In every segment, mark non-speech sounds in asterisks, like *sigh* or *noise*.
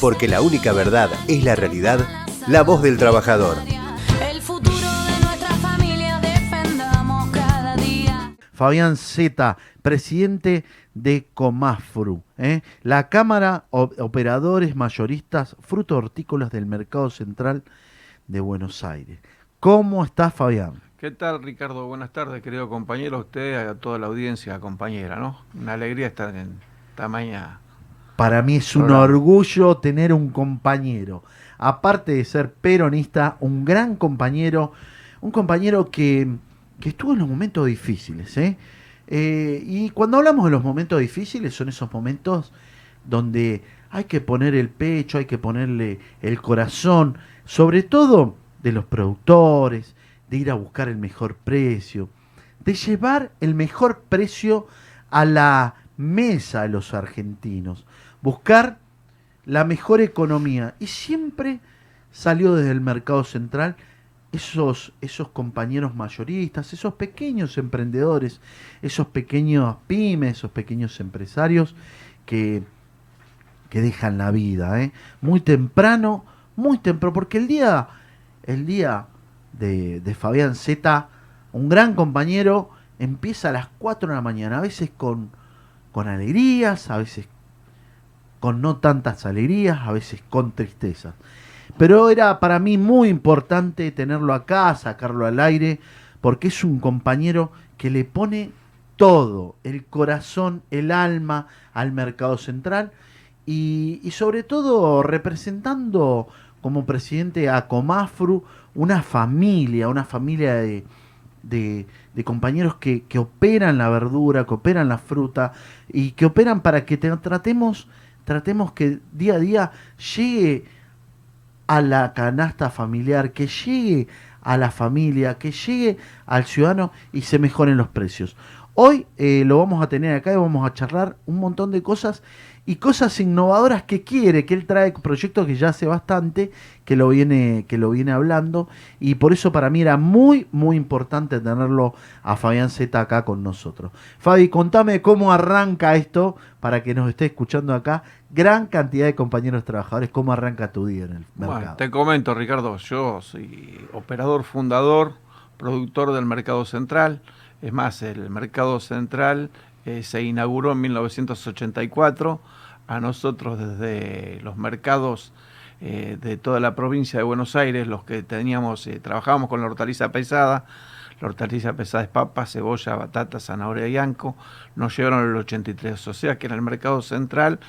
Porque la única verdad es la realidad, la voz del trabajador. El futuro de nuestra familia defendamos cada día. Fabián Zeta, presidente de Comafru, ¿eh? la Cámara Operadores Mayoristas Frutos Hortícolas del Mercado Central de Buenos Aires. ¿Cómo estás, Fabián? ¿Qué tal, Ricardo? Buenas tardes, querido compañero, a usted, a toda la audiencia, compañera, ¿no? Una alegría estar en esta mañana. Para mí es un orgullo tener un compañero, aparte de ser peronista, un gran compañero, un compañero que, que estuvo en los momentos difíciles. ¿eh? Eh, y cuando hablamos de los momentos difíciles, son esos momentos donde hay que poner el pecho, hay que ponerle el corazón, sobre todo de los productores, de ir a buscar el mejor precio, de llevar el mejor precio a la mesa de los argentinos, buscar la mejor economía. Y siempre salió desde el mercado central esos, esos compañeros mayoristas, esos pequeños emprendedores, esos pequeños pymes, esos pequeños empresarios que, que dejan la vida, ¿eh? muy temprano, muy temprano, porque el día, el día de, de Fabián Z, un gran compañero, empieza a las 4 de la mañana, a veces con, con alegrías, a veces con no tantas alegrías, a veces con tristezas. Pero era para mí muy importante tenerlo acá, sacarlo al aire, porque es un compañero que le pone todo, el corazón, el alma al mercado central y, sobre todo representando como presidente a Comafru una familia, una familia de, de, de compañeros que, que operan la verdura, que operan la fruta y que operan para que te- tratemos, tratemos que día a día llegue a la canasta familiar, que llegue a la familia, que llegue al ciudadano y se mejoren los precios. Hoy eh, lo vamos a tener acá y vamos a charlar un montón de cosas y cosas innovadoras que quiere, que él trae proyectos que ya hace bastante, que lo viene, que lo viene hablando, y por eso para mí era muy, muy importante tenerlo a Fabián Z acá con nosotros. Fabi, contame cómo arranca esto para que nos esté escuchando acá. Gran cantidad de compañeros trabajadores, cómo arranca tu día en el Bueno, mercado. te comento, Ricardo, yo soy operador fundador, productor del Mercado Central. Es más, el Mercado Central eh, se inauguró en 1984. A nosotros desde los mercados eh, de toda la provincia de Buenos Aires, los que teníamos, eh, trabajábamos con la hortaliza pesada, la hortaliza pesada es papa, cebolla, batata, zanahoria y anco, nos llevaron el 83. O sea que en el mercado central,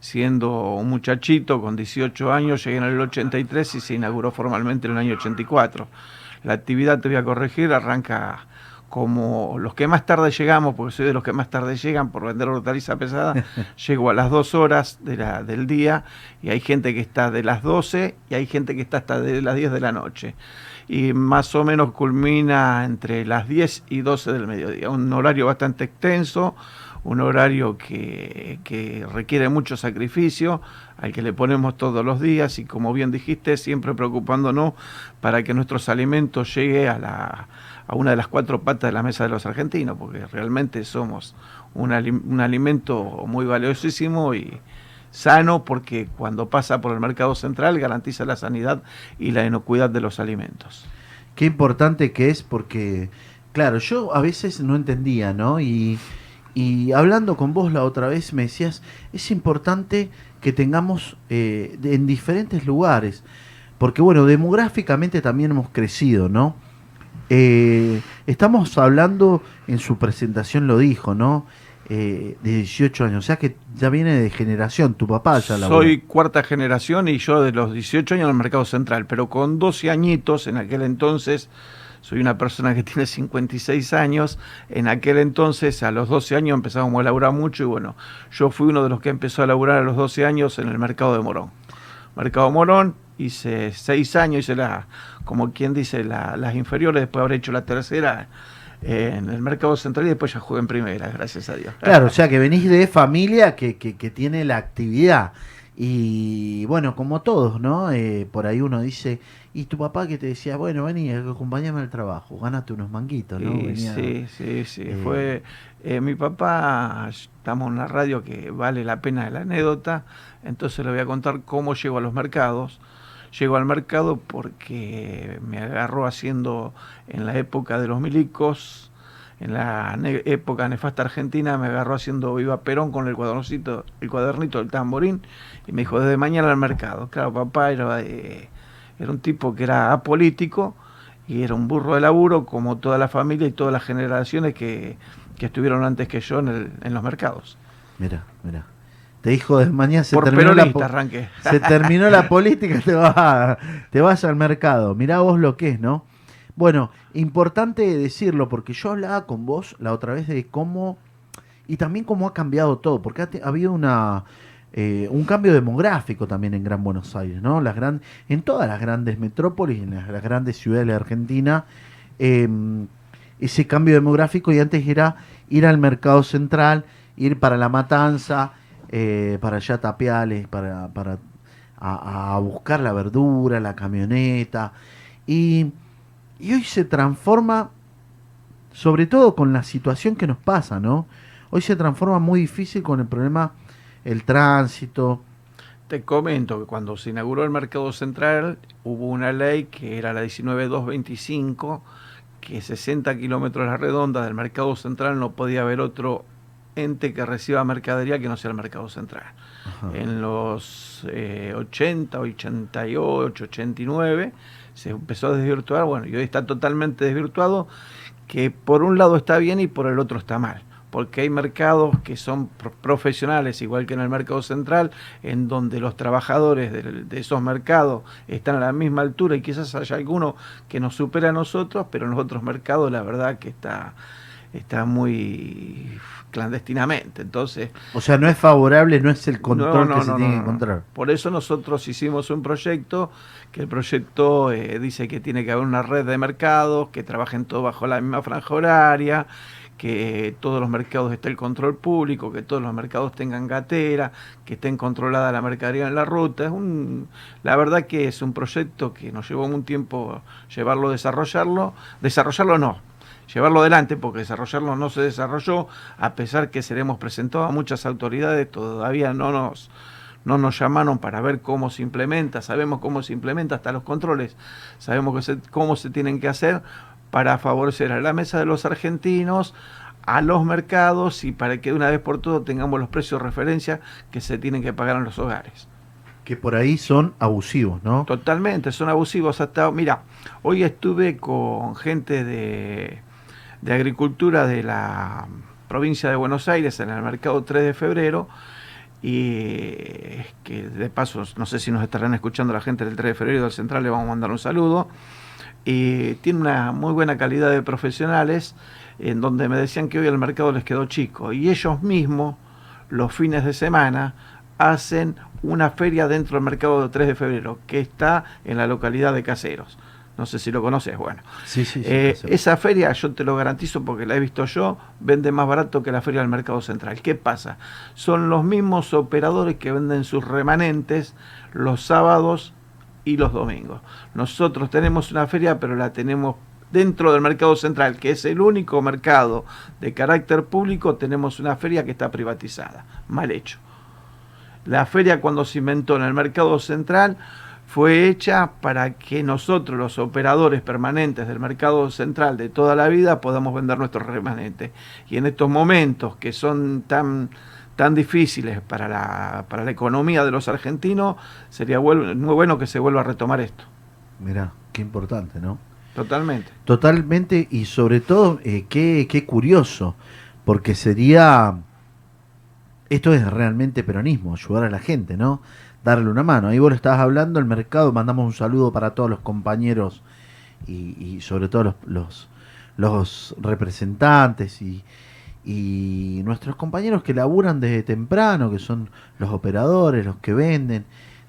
siendo un muchachito con 18 años, llegué en el 83 y se inauguró formalmente en el año 84. La actividad, te voy a corregir, arranca como los que más tarde llegamos, porque soy de los que más tarde llegan por vender hortaliza pesada, *laughs* llego a las 2 horas de la, del día y hay gente que está de las 12 y hay gente que está hasta de las 10 de la noche. Y más o menos culmina entre las 10 y 12 del mediodía. Un horario bastante extenso, un horario que, que requiere mucho sacrificio, al que le ponemos todos los días y como bien dijiste, siempre preocupándonos para que nuestros alimentos lleguen a la a una de las cuatro patas de la mesa de los argentinos, porque realmente somos un, ali- un alimento muy valiosísimo y sano, porque cuando pasa por el mercado central garantiza la sanidad y la inocuidad de los alimentos. Qué importante que es porque, claro, yo a veces no entendía, ¿no? Y, y hablando con vos la otra vez me decías, es importante que tengamos eh, en diferentes lugares, porque bueno, demográficamente también hemos crecido, ¿no? Eh, estamos hablando, en su presentación lo dijo, ¿no? Eh, de 18 años, o sea que ya viene de generación, tu papá ya la Soy cuarta generación y yo de los 18 años en el mercado central, pero con 12 añitos en aquel entonces, soy una persona que *laughs* tiene 56 años, en aquel entonces a los 12 años empezamos a laburar mucho y bueno, yo fui uno de los que empezó a laburar a los 12 años en el mercado de Morón. Mercado Morón, hice 6 años, hice la, como quien dice, la- las inferiores, después habré hecho la tercera eh, en el mercado central y después ya jugué en primera, gracias a Dios. Claro, o sea que venís de familia que, que, que tiene la actividad. Y bueno, como todos, ¿no? Eh, por ahí uno dice, y tu papá que te decía, bueno, vení, acompáñame al trabajo, gánate unos manguitos, ¿no? Sí, Venía- sí, sí, sí. eh, Fue eh, mi papá, estamos en una radio que vale la pena la anécdota, entonces le voy a contar cómo llego a los mercados. Llego al mercado porque me agarró haciendo en la época de los milicos, en la época nefasta argentina, me agarró haciendo Viva Perón con el cuadernito, el cuadernito del tamborín y me dijo, desde mañana al mercado. Claro, papá era, eh, era un tipo que era apolítico y era un burro de laburo como toda la familia y todas las generaciones que, que estuvieron antes que yo en, el- en los mercados. Mira, mira. Te dijo de mañana se Por terminó la arranqué. *laughs* se terminó la política, te vas, te vas al mercado. Mirá vos lo que es, ¿no? Bueno, importante decirlo, porque yo hablaba con vos la otra vez de cómo, y también cómo ha cambiado todo, porque ha, habido una, eh, un cambio demográfico también en Gran Buenos Aires, ¿no? Las gran, en todas las grandes metrópolis, en las, las grandes ciudades de la Argentina, eh, ese cambio demográfico y antes era ir al mercado central, ir para la matanza, eh, para allá tapiales, para, para a, buscar la verdura, la camioneta. Y, y hoy se transforma, sobre todo con la situación que nos pasa, ¿no? Hoy se transforma muy difícil con el problema, el tránsito. Te comento que cuando se inauguró el mercado central hubo una ley que era la 19225, que 60 kilómetros a la redonda del mercado central no podía haber otro ente que reciba mercadería que no sea el mercado central. Ajá. En los eh, 80, 88, 89 se empezó a desvirtuar, bueno, y hoy está totalmente desvirtuado, que por un lado está bien y por el otro está mal. Porque hay mercados que son pro- profesionales, igual que en el mercado central, en donde los trabajadores de, de esos mercados están a la misma altura y quizás haya alguno que nos supera a nosotros, pero en los otros mercados la verdad que está, está muy clandestinamente. Entonces, O sea, no es favorable, no es el control no, que no, se tiene que encontrar. Por eso nosotros hicimos un proyecto, que el proyecto eh, dice que tiene que haber una red de mercados, que trabajen todos bajo la misma franja horaria, que todos los mercados esté el control público, que todos los mercados tengan gatera, que estén controlada la mercadería en la ruta. Es un, la verdad que es un proyecto que nos llevó un tiempo llevarlo, desarrollarlo. Desarrollarlo no, llevarlo adelante, porque desarrollarlo no se desarrolló, a pesar que se le hemos presentado a muchas autoridades, todavía no nos, no nos llamaron para ver cómo se implementa, sabemos cómo se implementa, hasta los controles, sabemos que se- cómo se tienen que hacer para favorecer a la mesa de los argentinos, a los mercados y para que de una vez por todo tengamos los precios de referencia que se tienen que pagar en los hogares. Que por ahí son abusivos, ¿no? Totalmente, son abusivos hasta... Mira, hoy estuve con gente de, de agricultura de la provincia de Buenos Aires en el mercado 3 de febrero y que de paso, no sé si nos estarán escuchando la gente del 3 de febrero del Central, le vamos a mandar un saludo. Y tiene una muy buena calidad de profesionales en donde me decían que hoy el mercado les quedó chico y ellos mismos los fines de semana hacen una feria dentro del mercado del 3 de febrero que está en la localidad de Caseros. No sé si lo conoces, bueno. Sí, sí, sí. Eh, esa feria, yo te lo garantizo porque la he visto yo, vende más barato que la feria del mercado central. ¿Qué pasa? Son los mismos operadores que venden sus remanentes los sábados y los domingos. Nosotros tenemos una feria, pero la tenemos dentro del mercado central, que es el único mercado de carácter público, tenemos una feria que está privatizada. Mal hecho. La feria cuando se inventó en el mercado central fue hecha para que nosotros, los operadores permanentes del mercado central de toda la vida, podamos vender nuestros remanentes. Y en estos momentos que son tan, tan difíciles para la, para la economía de los argentinos, sería muy bueno que se vuelva a retomar esto. Mirá, qué importante, ¿no? Totalmente. Totalmente, y sobre todo, eh, qué, qué curioso, porque sería, esto es realmente peronismo, ayudar a la gente, ¿no? Darle una mano. Ahí vos lo estabas hablando, el mercado, mandamos un saludo para todos los compañeros y, y sobre todo los, los, los representantes y, y nuestros compañeros que laburan desde temprano, que son los operadores, los que venden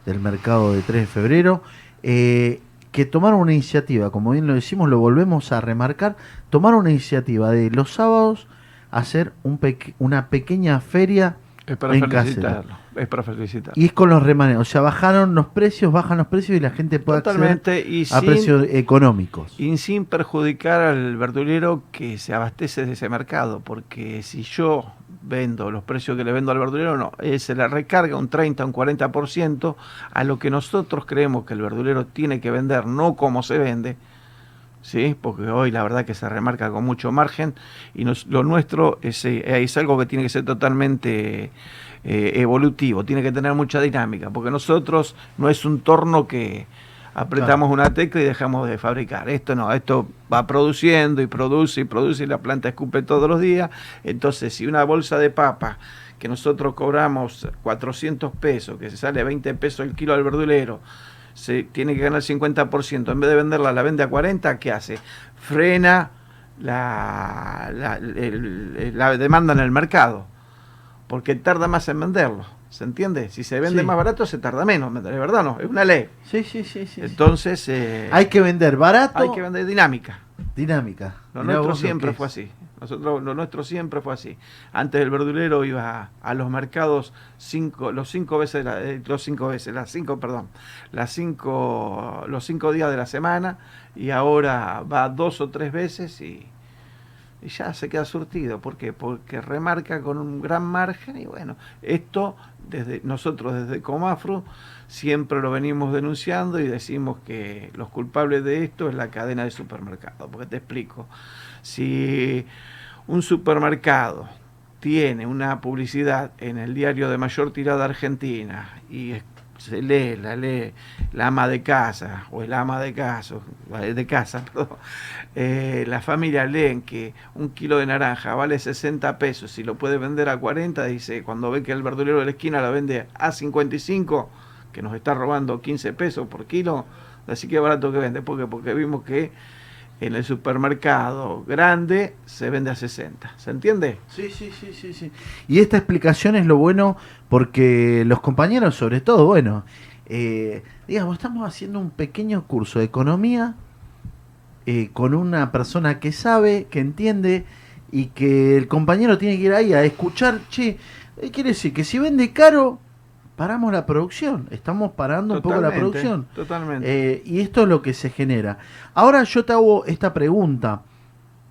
del mercado de 3 de febrero, eh, que tomaron una iniciativa, como bien lo decimos, lo volvemos a remarcar, tomaron una iniciativa de los sábados hacer un peque- una pequeña feria Es para En felicitarlo. Es para felicitar. Y es con los remanentes. O sea, bajaron los precios, bajan los precios y la gente puede Totalmente, acceder y a sin- precios económicos. Y sin perjudicar al verdulero que se abastece de ese mercado, porque si yo vendo los precios que le vendo al verdulero, no, eh, se le recarga un 30, un 40% a lo que nosotros creemos que el verdulero tiene que vender, no como se vende, ¿sí? porque hoy la verdad que se remarca con mucho margen y nos- lo nuestro es, eh, es algo que tiene que ser totalmente eh, evolutivo, tiene que tener mucha dinámica, porque nosotros no es un torno que apretamos una tecla y dejamos de fabricar. Esto no, esto va produciendo y produce y produce y la planta escupe todos los días. Entonces, si una bolsa de papa que nosotros cobramos 400 pesos, que se sale a 20 pesos el kilo al verdulero, se tiene que ganar 50%, en vez de venderla, la vende a 40, ¿qué hace? Frena la, la, el- la demanda en el mercado, porque tarda más en venderlo. ¿Se entiende? Si se vende Sí. más barato, se tarda menos. ¿Es verdad no? Es una ley. Sí, sí, sí. sí. Entonces, eh, hay que vender barato, hay que vender dinámica. dinámica. Lo Mirá nuestro lo siempre fue así. Nosotros, lo nuestro siempre fue así. Antes el verdulero iba a los mercados cinco, los cinco veces, la- eh, los cinco veces, las cinco, perdón, las cinco, los cinco días de la semana y ahora va dos o tres veces y, y ya se queda surtido. ¿Por qué? Porque remarca con un gran margen y bueno, esto desde nosotros desde Comafru siempre lo venimos denunciando y decimos que los culpables de esto es la cadena de supermercados. Porque te explico, si un supermercado tiene una publicidad en el diario de mayor tirada argentina y se lee, la lee la ama de casa o el ama de casa, de casa, *laughs* perdón, eh, la familia leen que un kilo de naranja vale 60 pesos y lo puede vender a 40, dice, cuando ve que el verdulero de la esquina la vende a 55, que nos está robando 15 pesos por kilo, así que barato que vende, porque porque vimos que en el supermercado grande se vende a 60, ¿se entiende? Sí, sí, sí, sí, sí. Y esta explicación es lo bueno porque los compañeros, sobre todo, bueno, eh, digamos, estamos haciendo un pequeño curso de economía eh, con una persona que sabe, que entiende y que el compañero tiene que ir ahí a escuchar, che, eh, quiere decir que si vende caro, paramos la producción, estamos parando un poco la producción. Totalmente. Eh, y esto es lo que se genera. Ahora yo te hago esta pregunta,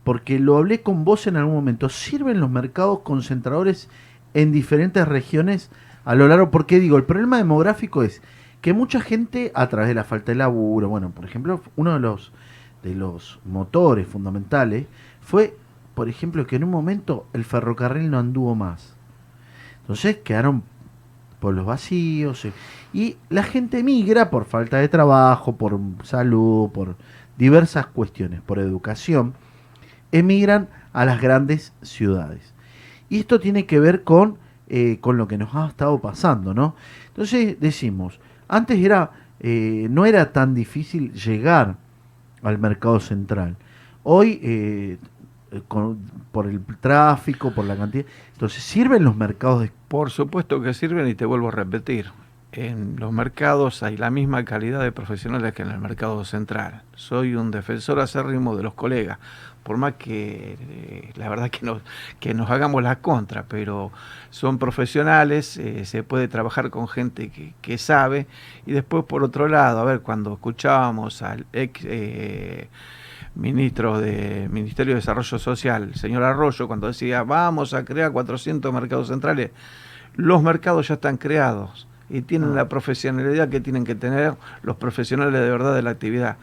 porque lo hablé con vos en algún momento. ¿Sirven los mercados concentradores en diferentes regiones a lo largo? Porque digo, el problema demográfico es que mucha gente, a través de la falta de laburo, bueno, por ejemplo, uno de los, de los motores fundamentales fue, por ejemplo, que en un momento el ferrocarril no anduvo más. Entonces quedaron pueblos vacíos eh, y la gente migra por falta de trabajo, por salud, por diversas cuestiones, por educación, emigran a las grandes ciudades. Y esto tiene que ver con, eh, con lo que nos ha estado pasando, ¿no? Entonces decimos, antes era, eh, no era tan difícil llegar al mercado central. Hoy, con- por el tráfico, por la cantidad, entonces sirven los mercados de Por supuesto que sirven y te vuelvo a repetir. En los mercados hay la misma calidad de profesionales que en el mercado central. Soy un defensor acérrimo de los colegas, por más que eh, la verdad que nos, que nos hagamos la contra, pero son profesionales, eh, se puede trabajar con gente que, que sabe. Y después, por otro lado, a ver, cuando escuchábamos al ex eh, ministro de Ministerio de Desarrollo Social, señor Arroyo, cuando decía vamos a crear 400 mercados centrales, los mercados ya están creados y tienen Ah. la profesionalidad que tienen que tener los profesionales de verdad de la actividad.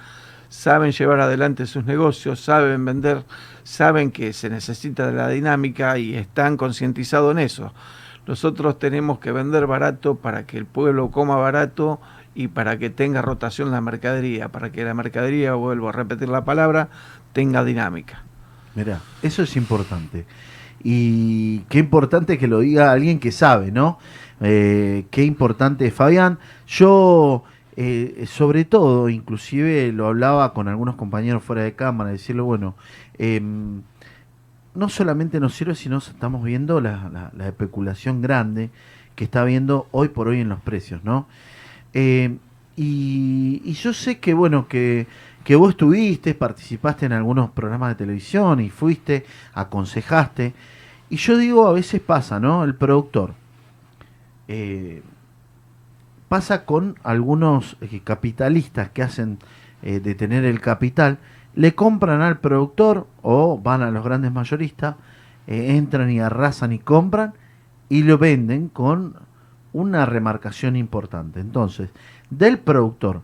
Saben llevar adelante sus negocios, saben vender, saben que se necesita de la dinámica y están concientizados en eso. Nosotros tenemos que vender barato para que el pueblo coma barato y para que tenga rotación la mercadería, para que la mercadería, vuelvo a repetir la palabra, tenga dinámica. Mirá, eso es importante. Y qué importante que lo diga alguien que sabe, ¿no? Eh, qué importante, Fabián. Yo, eh, sobre todo, inclusive lo hablaba con algunos compañeros fuera de cámara, decirlo, bueno, em, no solamente nos sirve, sino estamos viendo la- la especulación grande que está habiendo hoy por hoy en los precios, ¿no? Eh, y, yo sé que, bueno, que, que vos estuviste, participaste en algunos programas de televisión y fuiste, aconsejaste. Y yo digo, a veces pasa, ¿no? El productor eh, pasa con algunos eh, capitalistas que hacen de tener el capital, le compran al productor o van a los grandes mayoristas, entran y arrasan y compran y lo venden con una remarcación importante. Entonces, del productor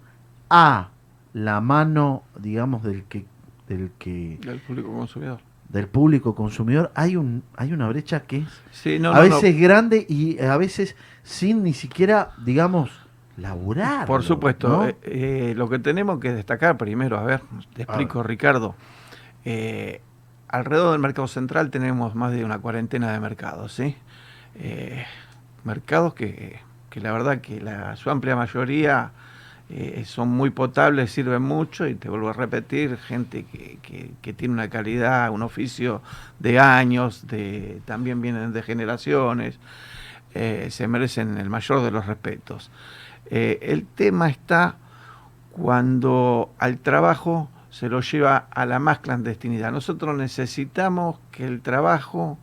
a la mano, digamos, del que, del que, Del público consumidor. del público consumidor, hay un, hay una brecha que es Sí, no, a no, no. veces grande y a veces sin ni siquiera, digamos, laburar. Por supuesto, eh, eh, lo que tenemos que destacar primero, a ver, te explico Ricardo, Eh, alrededor del mercado central tenemos más de una cuarentena de mercados, ¿sí? Mercados que, que la verdad que la, su amplia mayoría eh, son muy potables, sirven mucho y te vuelvo a repetir, gente que, que- que tiene una calidad, un oficio de años, de, también vienen de generaciones, eh, se merecen el mayor de los respetos. Eh, el tema está cuando al trabajo se lo lleva a la más clandestinidad. Nosotros necesitamos que el trabajo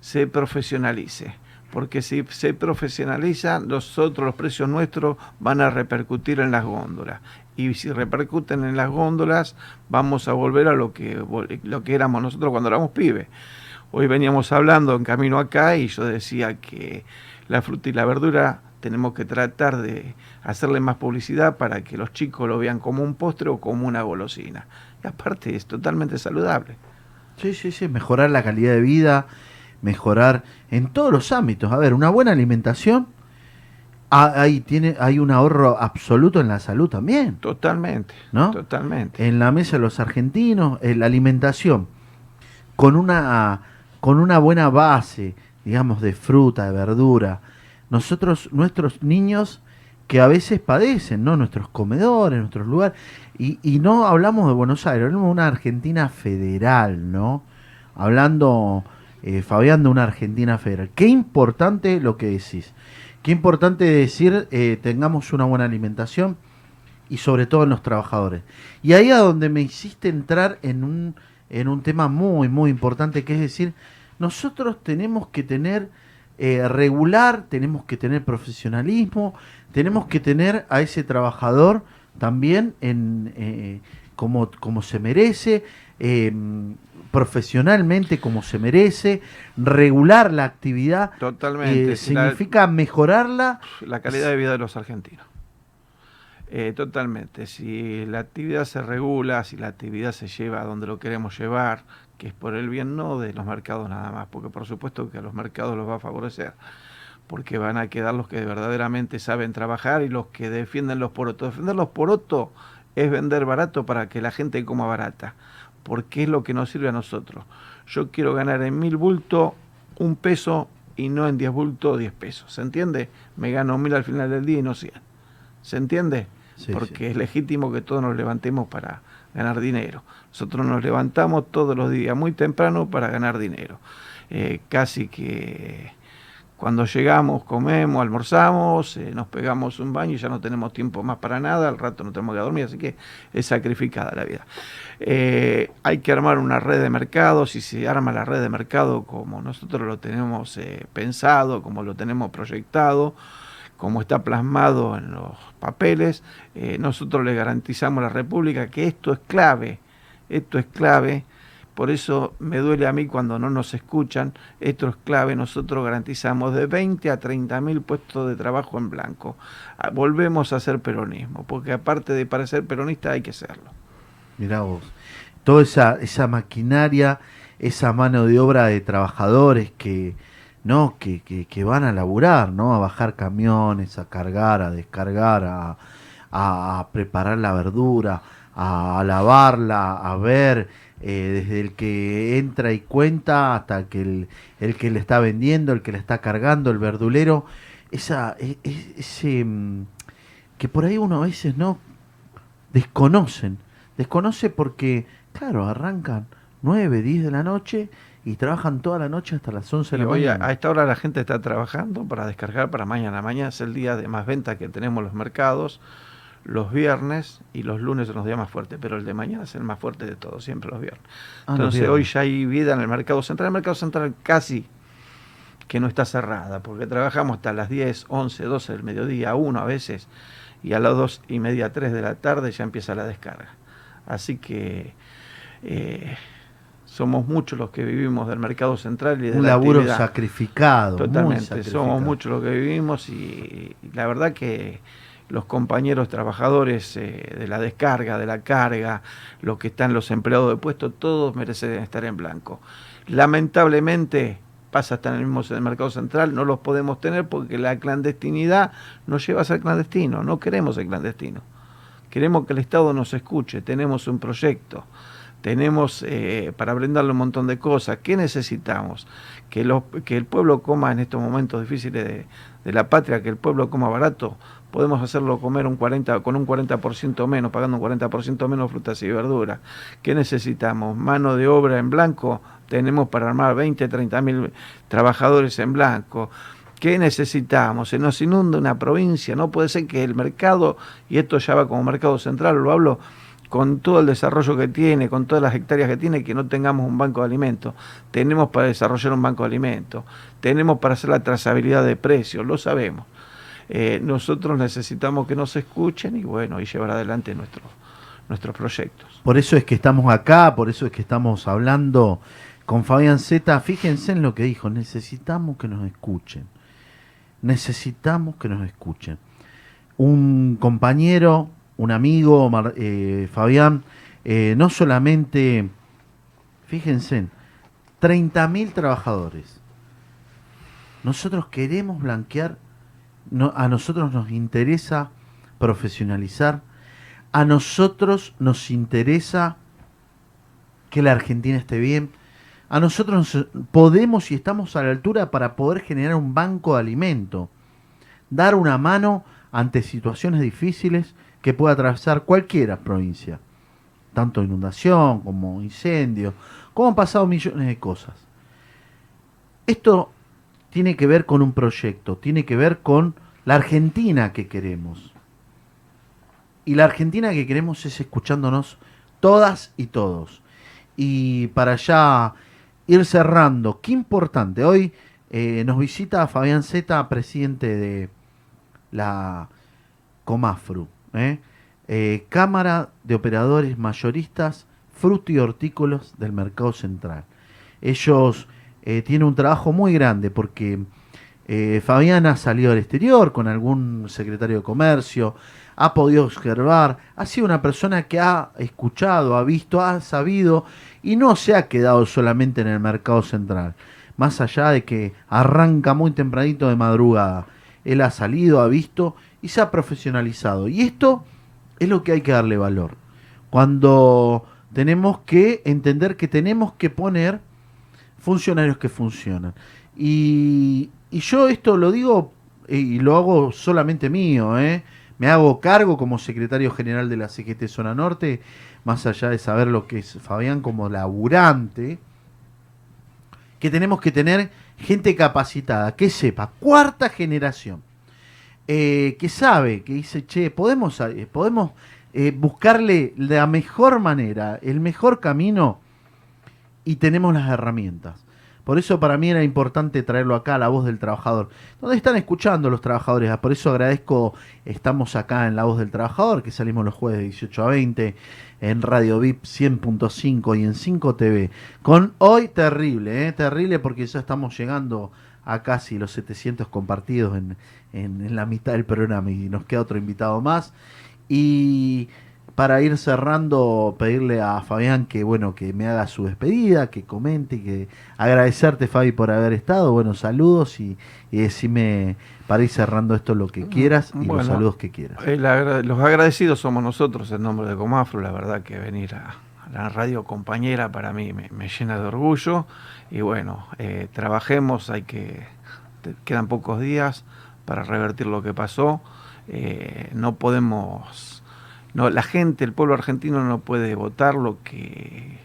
se profesionalice, porque si se profesionaliza, nosotros los precios nuestros van a repercutir en las góndolas. Y si repercuten en las góndolas, vamos a volver a lo que, lo que éramos nosotros cuando éramos pibes. Hoy veníamos hablando en camino acá y yo decía que la fruta y la verdura tenemos que tratar de hacerle más publicidad para que los chicos lo vean como un postre o como una golosina. Y aparte es totalmente saludable. Sí, sí, sí, mejorar la calidad de vida, mejorar en todos los ámbitos. A ver, una buena alimentación, ah, ahí tiene, hay un ahorro absoluto en la salud también. Totalmente. ¿No? Totalmente. En la mesa de los argentinos, en la alimentación, con una, con una buena base, digamos, de fruta, de verdura. Nosotros, nuestros niños que a veces padecen, ¿no? Nuestros comedores, nuestros lugares. Y, y no hablamos de Buenos Aires, hablamos de una Argentina federal, ¿no? Hablando, eh, Fabián, de una Argentina federal. Qué importante lo que decís. Qué importante decir, eh, tengamos una buena alimentación y sobre todo en los trabajadores. Y ahí a donde me hiciste entrar en un, en un tema muy, muy importante, que es decir, nosotros tenemos que tener eh, regular, tenemos que tener profesionalismo, tenemos que tener a ese trabajador también en, como, se merece, profesionalmente como se merece, regular la actividad Totalmente. eh, Si la- significa mejorarla. la calidad de vida de los argentinos. Eh, totalmente. Si la actividad se regula, si la actividad se lleva a donde lo queremos llevar, que es por el bien no de los mercados nada más, porque por supuesto que a los mercados los va a favorecer, porque van a quedar los que verdaderamente saben trabajar y los que defienden los porotos. Defender los porotos es vender barato para que la gente coma barata, porque es lo que nos sirve a nosotros. Yo quiero ganar en mil bultos un peso y no en diez bultos diez pesos. ¿Se entiende? Me gano mil al final del día y no cien. ¿Se entiende? Sí, Porque sí. es legítimo que todos nos levantemos para ganar dinero. Nosotros nos levantamos todos los días muy temprano para ganar dinero. Eh, casi que cuando llegamos, comemos, almorzamos, eh, nos pegamos un baño y ya no tenemos tiempo más para nada, al rato no tenemos que dormir, así que es sacrificada la vida. Eh, hay que armar una red de mercado, si se arma la red de mercado como nosotros lo tenemos eh, pensado, como lo tenemos proyectado, como está plasmado en los papeles, nosotros le garantizamos a la República que esto es clave, esto es clave, por eso me duele a mí cuando no nos escuchan, esto es clave, nosotros garantizamos de 20 a 30 mil puestos de trabajo en blanco. Ah, Volvemos a hacer peronismo, porque aparte de parecer peronista hay que serlo. Mirá vos, toda esa, esa maquinaria, esa mano de obra de trabajadores que, ¿no? que, que, van a laburar, ¿no? A bajar camiones, a cargar, a descargar, a, a- preparar la verdura, a lavarla, a ver, eh, desde el que entra y cuenta hasta que el, el que le está vendiendo, el que le está cargando, el verdulero, esa, e- e- ese mm, que por ahí uno a veces no desconocen. Desconoce porque, claro, arrancan 9, 10 de la noche y trabajan toda la noche hasta las 11 de la a, mañana. a esta hora la gente está trabajando para descargar para mañana. Mañana es el día de más venta que tenemos los mercados. Los viernes y los lunes son los días más fuertes, pero el de mañana es el más fuerte de todos, siempre los viernes. Ah, los Entonces viernes. hoy ya hay vida en el mercado central. El mercado central casi que no está cerrada, porque trabajamos hasta las 10, 11, 12 del mediodía, 1 a veces, y a las 2 y media, 3 de la tarde ya empieza la descarga. Así que eh, somos muchos los que vivimos del mercado central y de Un la laburo actividad. sacrificado. muy Totalmente, sacrificado. somos muchos los que vivimos y, y la verdad que los compañeros trabajadores eh, de la descarga, de la carga, los que están los empleados de puesto, todos merecen estar en blanco. Lamentablemente pasa hasta en el mismo mercado central, no los podemos tener porque la clandestinidad nos lleva a ser clandestino, no queremos ser clandestino. Queremos que el Estado nos escuche, tenemos un proyecto, tenemos eh, para brindarle un montón de cosas. ¿Qué necesitamos? Que, el pueblo coma en estos momentos difíciles de la patria, que el pueblo coma barato. Podemos hacerlo comer un 40, con un 40% menos, pagando un 40% menos frutas y verduras. ¿Qué necesitamos? Mano de obra en blanco. Tenemos para armar 20, 30 mil trabajadores en blanco. ¿Qué necesitamos? Se nos inunda una provincia. No puede ser que el mercado, y esto ya va como mercado central, lo hablo con todo el desarrollo que tiene, con todas las hectáreas que tiene, que no tengamos un banco de alimentos. Tenemos para desarrollar un banco de alimentos, tenemos para hacer la trazabilidad de precios, lo sabemos. Eh, nosotros necesitamos que nos escuchen y bueno, y llevar adelante nuestros nuestros proyectos. Por eso es que estamos acá, por eso es que estamos hablando con Fabián Zeta. Fíjense en lo que dijo, necesitamos que nos escuchen. Necesitamos que nos escuchen. Un compañero, un amigo, eh, Fabián, eh, no solamente, fíjense, 30.000 trabajadores. Nosotros queremos blanquear, a nosotros nos interesa profesionalizar, a nosotros nos interesa que la Argentina esté bien. A nosotros nos- podemos y estamos a la altura para poder generar un banco de alimento. Dar una mano ante situaciones difíciles que pueda atravesar cualquier provincia. Tanto inundación como incendio, como han pasado millones de cosas. Esto tiene que ver con un proyecto, tiene que ver con la Argentina que queremos. Y la Argentina que queremos es escuchándonos todas y todos. Y para ya ir cerrando, qué importante. Hoy eh, nos visita Fabián Zeta, presidente de la Comafru, ¿eh? Eh, Cámara de Operadores Mayoristas Fruto y Hortícolas del Mercado Central. Ellos eh, tienen un trabajo muy grande porque eh, Fabián ha salido al exterior con algún secretario de comercio, ha podido observar, ha sido una persona que ha escuchado, ha visto, ha sabido y no se ha quedado solamente en el mercado central. Más allá de que arranca muy tempranito de madrugada, él ha salido, ha visto y se ha profesionalizado. Y esto es lo que hay que darle valor. Cuando tenemos que entender que tenemos que poner funcionarios que funcionan. Y, yo esto lo digo eh, y lo hago solamente mío, ¿eh? Me hago cargo como secretario general de la CGT Zona Norte, más allá de saber lo que es Fabián como laburante, que tenemos que tener gente capacitada, que sepa, cuarta generación, eh, que sabe, que dice, che, podemos, podemos buscarle la mejor manera, el mejor camino y tenemos las herramientas. Por eso para mí era importante traerlo acá, la voz del trabajador. Donde están escuchando los trabajadores. Ah, Por eso agradezco, estamos acá en La Voz del Trabajador, que salimos los jueves de 18 a 20, en Radio VIP 100.5 y en 5 TV. Con hoy terrible, ¿eh? terrible porque ya estamos llegando a casi los 700 compartidos en, en- en la mitad del programa y nos queda otro invitado más. Y para ir cerrando, pedirle a Fabián que bueno, que me haga su despedida, que comente, que agradecerte Fabi por haber estado, bueno, saludos y, y decime para ir cerrando esto lo que quieras y los saludos que quieras. Agra- los agradecidos somos nosotros en nombre de Comafro. La verdad que venir a, a la radio compañera para mí me, me llena de orgullo. Y bueno, eh, trabajemos, hay que. quedan pocos días para revertir lo que pasó. Eh, no podemos. No, la gente, el pueblo argentino no puede votar lo que,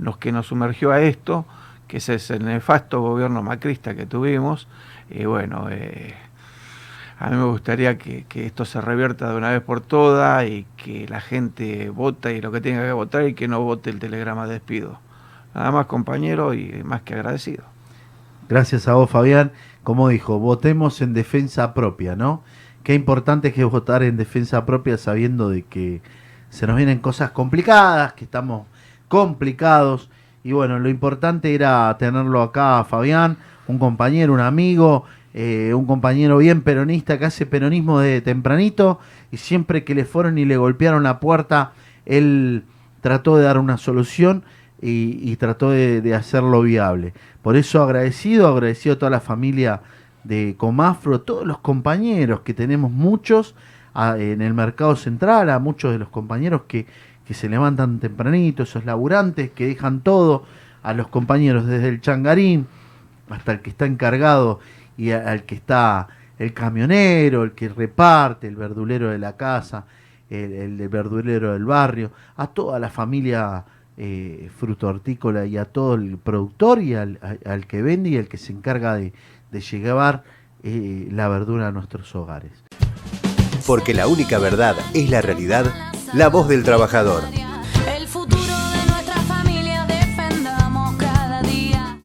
los que nos sumergió a esto, que ese es el nefasto gobierno macrista que tuvimos. Y bueno, eh, a mí me gustaría que, que esto se revierta de una vez por todas y que la gente vota y lo que tenga que votar y que no vote el telegrama de despido. Nada más compañero y más que agradecido. Gracias a vos, Fabián. Como dijo, votemos en defensa propia, ¿no? Qué importante que es votar en defensa propia sabiendo de que se nos vienen cosas complicadas, que estamos complicados. Y bueno, lo importante era tenerlo acá, Fabián, un compañero, un amigo, eh, un compañero bien peronista que hace peronismo de tempranito y siempre que le fueron y le golpearon la puerta, él trató de dar una solución y, y trató de, de hacerlo viable. Por eso agradecido, agradecido a toda la familia de Comafro, todos los compañeros que tenemos muchos en el mercado central, a muchos de los compañeros que, que se levantan tempranito, esos laburantes que dejan todo, a los compañeros desde el changarín hasta el que está encargado y al que está el camionero, el que reparte, el verdulero de la casa, el, verdulero del barrio, a toda la familia eh, fruto hortícola y a todo el productor y al, a- al que vende y al que se encarga de, de llevar eh, la verdura a nuestros hogares. Porque la única verdad es la realidad, la voz del trabajador.